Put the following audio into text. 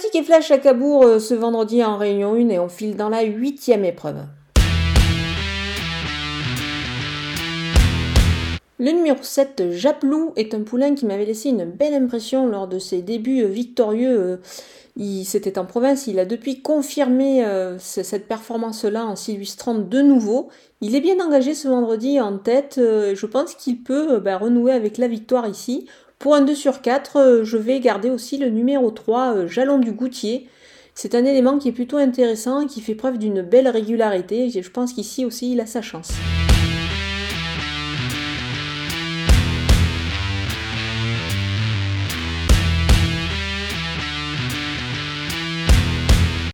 ticket flash à Cabourg euh, ce vendredi en réunion 1 et on file dans la huitième épreuve. Le numéro 7, Japlou, est un poulain qui m'avait laissé une belle impression lors de ses débuts victorieux. C'était en province, il a depuis confirmé euh, cette performance-là en s'illustrant de nouveau. Il est bien engagé ce vendredi en tête, euh, je pense qu'il peut bah, renouer avec la victoire ici. Pour un 2 sur 4, je vais garder aussi le numéro 3, Jalon du Goutier. C'est un élément qui est plutôt intéressant, qui fait preuve d'une belle régularité, je pense qu'ici aussi il a sa chance.